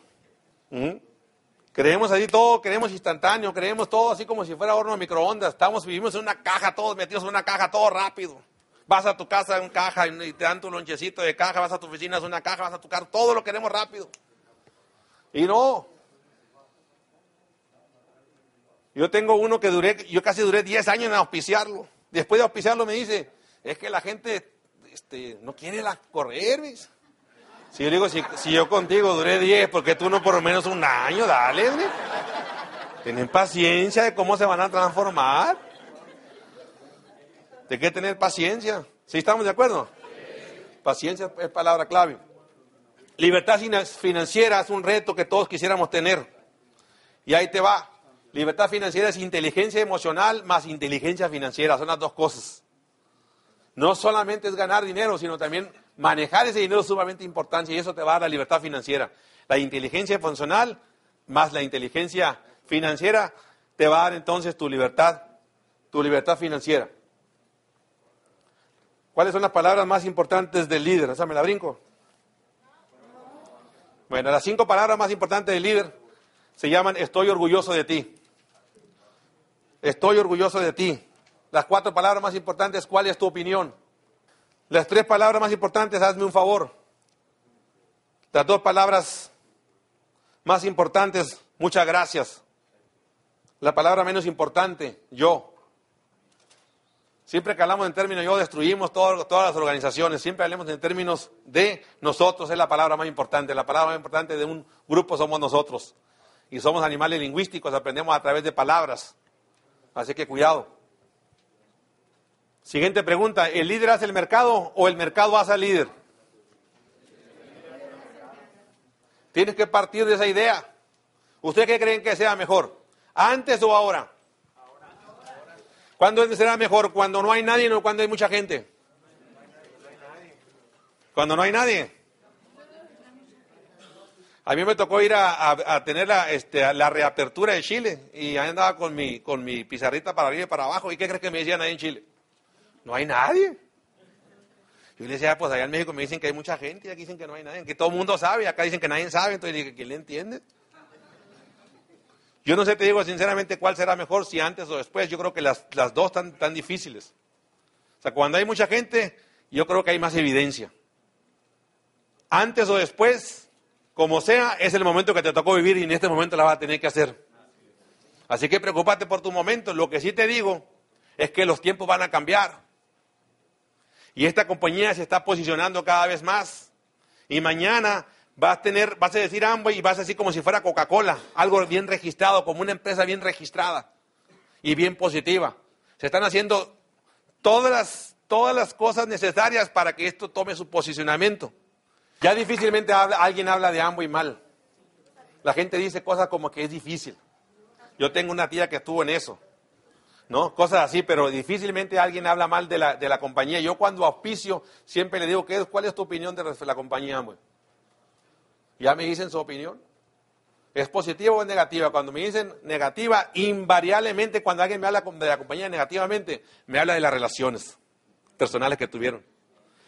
Creemos así todo, queremos instantáneo, creemos todo así como si fuera horno de microondas. Estamos, vivimos en una caja, todos metidos en una caja, todo rápido. Vas a tu casa en caja y te dan tu lonchecito de caja, vas a tu oficina es una caja, vas a tu carro, todo lo queremos rápido. Y no. Yo tengo uno que duré, yo casi duré 10 años en auspiciarlo. Después de auspiciarlo me dice, es que la gente este, no quiere la correr, ¿ves? Si yo digo, si, yo contigo duré 10, porque tú no por lo menos un año? Dale, ¿ves? Tienen paciencia de cómo se van a transformar. Hay que tener paciencia. ¿Sí estamos de acuerdo? Paciencia es palabra clave. Libertad financiera es un reto que todos quisiéramos tener. Y ahí te va. Libertad financiera es inteligencia emocional más inteligencia financiera. Son las dos cosas. No solamente es ganar dinero, sino también manejar ese dinero es sumamente importante y eso te va a dar la libertad financiera. La inteligencia funcional más la inteligencia financiera te va a dar entonces tu libertad, tu libertad financiera. ¿Cuáles son las palabras más importantes del líder? Esa me la brinco. Bueno, las cinco palabras más importantes del líder se llaman estoy orgulloso de ti. Estoy orgulloso de ti. Las cuatro palabras más importantes, ¿cuál es tu opinión? Las tres palabras más importantes, hazme un favor. Las dos palabras más importantes, muchas gracias. La palabra menos importante, yo. Siempre que hablamos en términos yo destruimos todas las organizaciones, siempre hablemos en términos de nosotros, es la palabra más importante. La palabra más importante de un grupo somos nosotros. Y somos animales lingüísticos, aprendemos a través de palabras. Así que cuidado. Siguiente pregunta, ¿el líder hace el mercado o el mercado hace al líder? Tienes que partir de esa idea. ¿Ustedes qué creen que sea mejor? ¿Antes o ahora? ¿Cuándo será mejor? ¿Cuando no hay nadie o cuando hay mucha gente? Cuando no hay nadie. A mí me tocó ir a, tener la, este, la reapertura de Chile y ahí andaba con mi, con mi pizarrita para arriba y para abajo. ¿Y qué crees que me decían ahí en Chile? No hay nadie. Yo le decía, ah, pues allá en México me dicen que hay mucha gente y aquí dicen que no hay nadie, que todo el mundo sabe, acá dicen que nadie sabe, entonces dije, ¿quién le entiende? Yo no sé, te digo sinceramente cuál será mejor, si antes o después. Yo creo que las, las dos están tan difíciles. O sea, cuando hay mucha gente, yo creo que hay más evidencia. Antes o después, como sea, es el momento que te tocó vivir y en este momento la vas a tener que hacer. Así que preocúpate por tu momento. Lo que sí te digo es que los tiempos van a cambiar. Y esta compañía se está posicionando cada vez más. Y mañana vas a tener, vas a decir Amway y vas a decir como si fuera Coca-Cola, algo bien registrado, como una empresa bien registrada y bien positiva. Se están haciendo todas las, todas las cosas necesarias para que esto tome su posicionamiento. Ya difícilmente alguien habla de Amway mal. La gente dice cosas como que es difícil. Yo tengo una tía que estuvo en eso. ¿no? Cosas así, pero difícilmente alguien habla mal de la, de la compañía. Yo cuando auspicio siempre le digo, ¿qué, ¿cuál es tu opinión de la compañía Amway? Ya me dicen su opinión. ¿Es positiva o es negativa? Cuando me dicen negativa, invariablemente cuando alguien me habla de la compañía negativamente, me habla de las relaciones personales que tuvieron.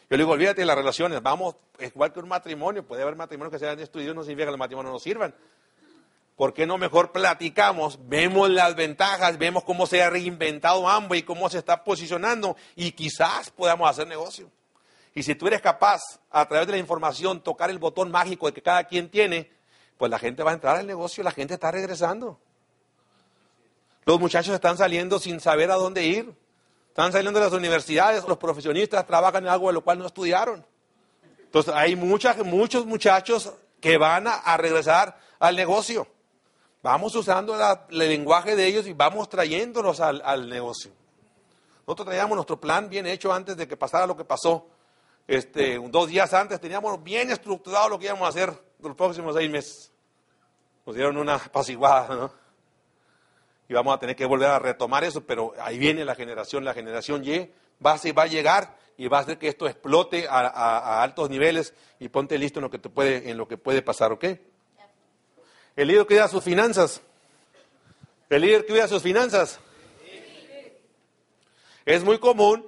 Yo le digo, olvídate de las relaciones, vamos, es igual que un matrimonio, puede haber matrimonios que sean estudiados, no significa que los matrimonios no sirvan. ¿Por qué no mejor platicamos? Vemos las ventajas, vemos cómo se ha reinventado ambos y cómo se está posicionando y quizás podamos hacer negocio. Y si tú eres capaz, a través de la información, tocar el botón mágico que cada quien tiene, pues la gente va a entrar al negocio, la gente está regresando. Los muchachos están saliendo sin saber a dónde ir. Están saliendo de las universidades, los profesionistas trabajan en algo de lo cual no estudiaron. Entonces hay muchos muchachos que van a regresar al negocio. Vamos usando el lenguaje de ellos y vamos trayéndolos al, negocio. Nosotros traíamos nuestro plan bien hecho antes de que pasara lo que pasó. Este, dos días antes teníamos bien estructurado lo que íbamos a hacer los próximos seis meses. Nos dieron una apaciguada, ¿no? Y vamos a tener que volver a retomar eso, pero ahí viene la generación, la generación Y, va, va a llegar y va a hacer que esto explote a, altos niveles y ponte listo en lo que, te puede, en lo que puede pasar, ¿ok? El líder cuida sus finanzas. El líder cuida sus finanzas. Es muy común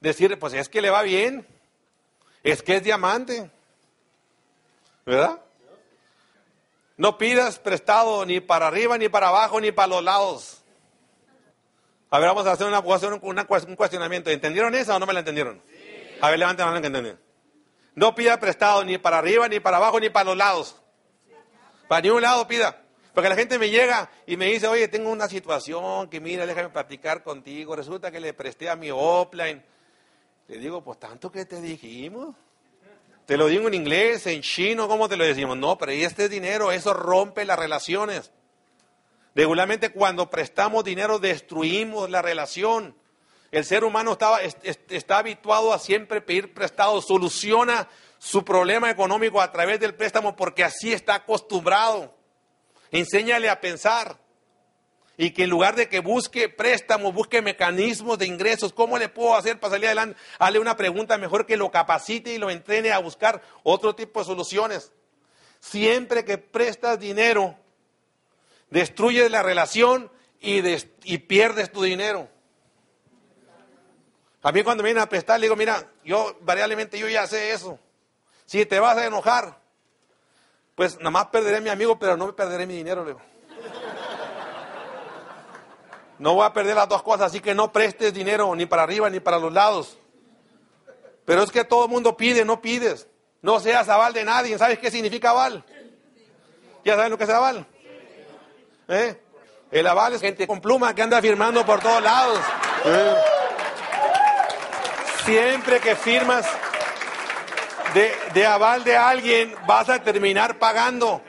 decir, pues es que le va bien, es que es diamante, ¿verdad? No pidas prestado ni para arriba, ni para abajo, ni para los lados. A ver, vamos a hacer, una, un cuestionamiento. ¿Entendieron eso o no me la entendieron? A ver, levanten la mano que entendieron. No pida prestado ni para arriba, ni para abajo, ni para los lados. Para ni un lado pida. Porque la gente me llega y me dice, oye, tengo una situación que mira, déjame platicar contigo. Resulta que le presté a mi offline. Le digo, pues tanto que te dijimos. Te lo digo en inglés, en chino, ¿cómo te lo decimos? No, pero ahí este dinero, eso rompe las relaciones. Regularmente cuando prestamos dinero destruimos la relación. El ser humano estaba, está habituado a siempre pedir prestado, soluciona su problema económico a través del préstamo porque así está acostumbrado. Enséñale a pensar. Y que en lugar de que busque préstamos, busque mecanismos de ingresos, ¿cómo le puedo hacer para salir adelante? Hazle una pregunta mejor que lo capacite y lo entrene a buscar otro tipo de soluciones. Siempre que prestas dinero, destruyes la relación y, pierdes tu dinero. A mí cuando me vienen a prestar, le digo, mira, yo variablemente yo ya sé eso. Si te vas a enojar, pues nada más perderé mi amigo, pero no me perderé mi dinero, Leo. No voy a perder las dos cosas, así que no prestes dinero ni para arriba ni para los lados. Pero es que todo el mundo pide, no pides. No seas aval de nadie. ¿Sabes qué significa aval? ¿Ya saben lo que es aval? ¿Eh? El aval es gente con pluma que anda firmando por todos lados. ¿Eh? Siempre que firmas de, aval de alguien vas a terminar pagando.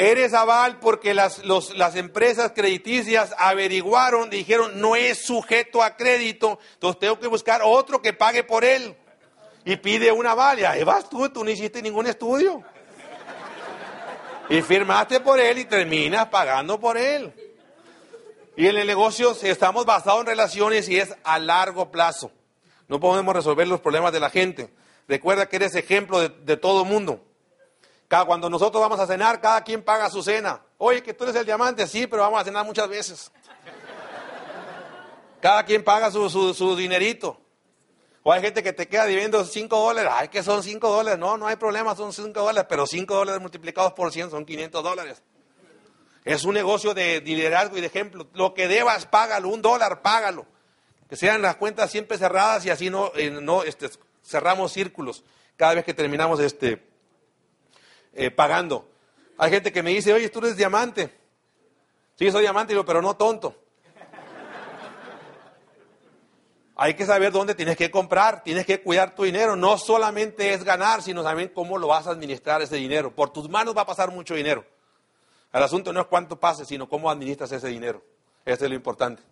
Eres aval porque las, las empresas crediticias averiguaron, dijeron, no es sujeto a crédito, entonces tengo que buscar otro que pague por él. Y pide una aval, y ahí vas tú, tú no hiciste ningún estudio. Y firmaste por él y terminas pagando por él. Y en el negocio estamos basados en relaciones y es a largo plazo. No podemos resolver los problemas de la gente. Recuerda que eres ejemplo de, todo mundo. Cuando nosotros vamos a cenar, cada quien paga su cena. Oye, que tú eres el diamante, sí, pero vamos a cenar muchas veces. Cada quien paga su, su, dinerito. O hay gente que te queda debiendo 5 dólares. Ay, que son 5 dólares. No, no hay problema, son 5 dólares, pero 5 dólares multiplicados por 100 son 500 dólares. Es un negocio de liderazgo y de ejemplo. Lo que debas, págalo. Un dólar, págalo. Que sean las cuentas siempre cerradas y así no, eh, no este, cerramos círculos cada vez que terminamos este, eh, pagando. Hay gente que me dice, oye, tú eres diamante. Sí, soy diamante, pero no tonto. Hay que saber dónde tienes que comprar, tienes que cuidar tu dinero. No solamente es ganar, sino también cómo lo vas a administrar ese dinero. Por tus manos va a pasar mucho dinero. El asunto no es cuánto pase, sino cómo administras ese dinero. Eso es lo importante.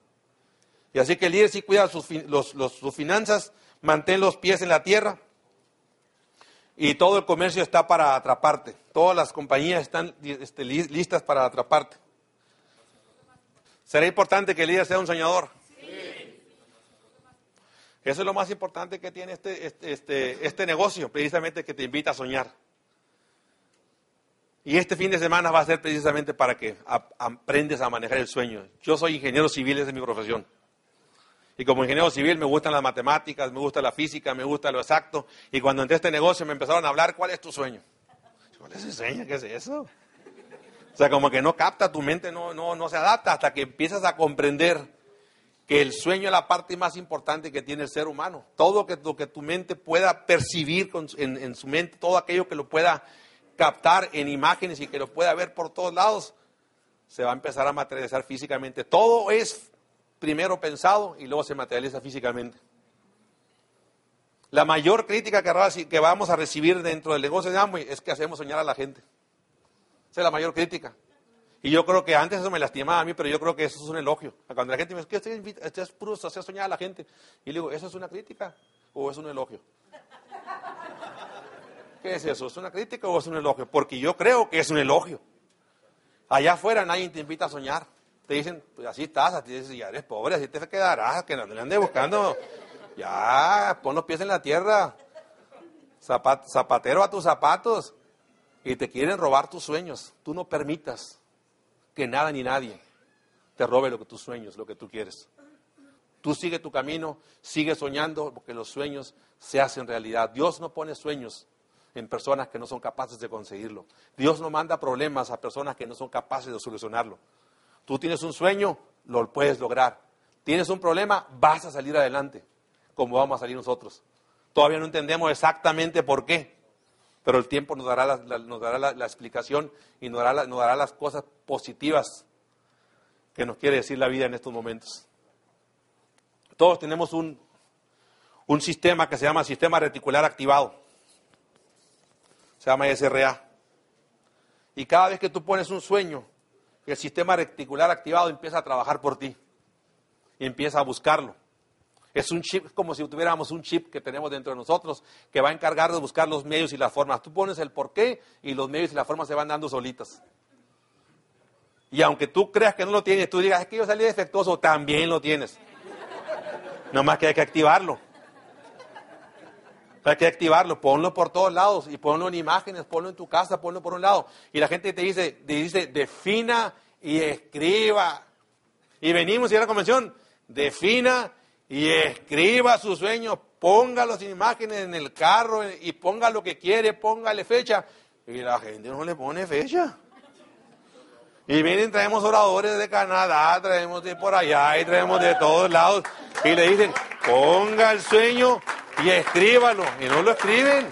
Y así que el líder sí cuida sus, sus finanzas, mantén los pies en la tierra, y todo el comercio está para atraparte. Todas las compañías están este, listas para atraparte. ¿Será importante que el líder sea un soñador? Sí. Eso es lo más importante que tiene este, este, este, este negocio, precisamente que te invita a soñar. Y este fin de semana va a ser precisamente para que aprendes a manejar el sueño. Yo soy ingeniero civil, esa es mi profesión. Y como ingeniero civil me gustan las matemáticas, me gusta la física, me gusta lo exacto. Y cuando entré este negocio me empezaron a hablar, ¿cuál es tu sueño? ¿Cuál es el sueño? ¿Qué es eso? O sea, como que no capta, tu mente no, no, no se adapta hasta que empiezas a comprender que el sueño es la parte más importante que tiene el ser humano. Todo lo que tu mente pueda percibir en, en su mente, todo aquello que lo pueda captar en imágenes y que lo pueda ver por todos lados, se va a empezar a materializar físicamente. Todo es primero pensado y luego se materializa físicamente. La mayor crítica que vamos a recibir dentro del negocio de Amway es que hacemos soñar a la gente. Esa es la mayor crítica. Y yo creo que antes eso me lastimaba a mí, pero yo creo que eso es un elogio. Cuando la gente me dice, ¿qué este es puro soñar a la gente? Y le digo, ¿eso es una crítica o es un elogio? ¿Qué es eso? ¿Es una crítica o es un elogio? Porque yo creo que es un elogio. Allá afuera nadie te invita a soñar te dicen, pues así estás, así ya eres pobre, así te quedarás, que no le ande buscando. Ya, pon los pies en la tierra. zapatero a tus zapatos. Y te quieren robar tus sueños. Tú no permitas que nada ni nadie te robe lo que tus sueños, lo que tú quieres. Tú sigue tu camino, sigue soñando, porque los sueños se hacen realidad. Dios no pone sueños en personas que no son capaces de conseguirlo. Dios no manda problemas a personas que no son capaces de solucionarlo. Tú tienes un sueño, lo puedes lograr. Tienes un problema, vas a salir adelante, como vamos a salir nosotros. Todavía no entendemos exactamente por qué, pero el tiempo nos dará la, explicación y nos dará, nos dará las cosas positivas que nos quiere decir la vida en estos momentos. Todos tenemos un, un sistema que se llama sistema reticular activado. Se llama SRA. Y cada vez que tú pones un sueño, el sistema reticular activado empieza a trabajar por ti empieza a buscarlo. Es un chip, como si tuviéramos un chip que tenemos dentro de nosotros que va a encargar de buscar los medios y las formas. Tú pones el porqué y los medios y las formas se van dando solitas. Y aunque tú creas que no lo tienes, tú digas, es que yo salí defectuoso, también lo tienes. más que hay que activarlo. Hay que activarlo, ponlo por todos lados y ponlo en imágenes, ponlo en tu casa, ponlo por un lado. Y la gente te dice, te dice, defina y escriba. Y venimos y a la convención, defina y escriba sus sueños, ponga las imágenes en el carro y ponga lo que quiere, póngale fecha. Y la gente no le pone fecha. Y vienen, traemos oradores de Canadá, traemos de por allá y traemos de todos lados. Y le dicen, ponga el sueño y escríbalo. Y no lo escriben.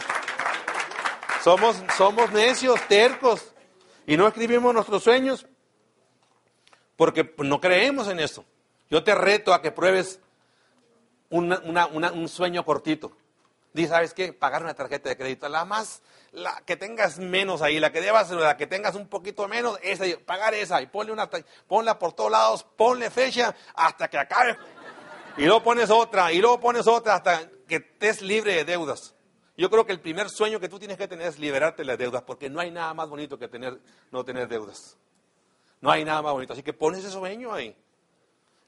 Somos, somos necios, tercos. Y no escribimos nuestros sueños porque no creemos en eso. Yo te reto a que pruebes un sueño cortito. Dice, ¿sabes qué? Pagar una tarjeta de crédito. La más, la que tengas menos ahí, la que debas, la que tengas un poquito menos, esa, pagar esa. Y ponle una, ponla por todos lados, ponle fecha hasta que acabe. Y luego pones otra, y luego pones otra hasta que estés libre de deudas. Yo creo que el primer sueño que tú tienes que tener es liberarte de las deudas, porque no hay nada más bonito que tener, no tener deudas. No hay nada más bonito. Así que pones ese sueño ahí.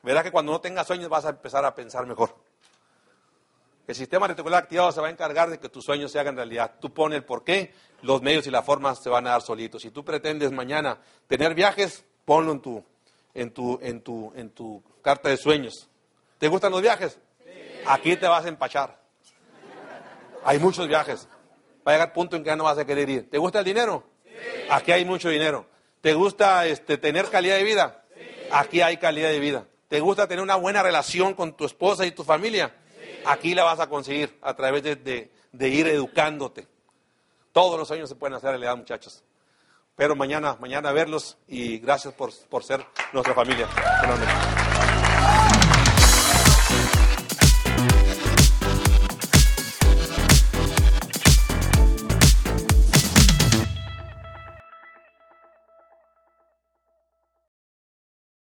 Verás que cuando no tengas sueños vas a empezar a pensar mejor. El sistema reticular activado se va a encargar de que tus sueños se hagan realidad. Tú pones el porqué, los medios y las formas se van a dar solitos. Si tú pretendes mañana tener viajes, ponlo en tu, en tu, en tu, en tu carta de sueños. ¿Te gustan los viajes? Aquí te vas a empachar. Hay muchos viajes. Va a llegar punto en que ya no vas a querer ir. ¿Te gusta el dinero? Aquí hay mucho dinero. ¿Te gusta este, tener calidad de vida? Aquí hay calidad de vida. ¿Te gusta tener una buena relación con tu esposa y tu familia? Aquí la vas a conseguir a través de, ir educándote. Todos los sueños se pueden hacer realidad, muchachos. Pero mañana, mañana verlos y gracias por, por ser nuestra familia.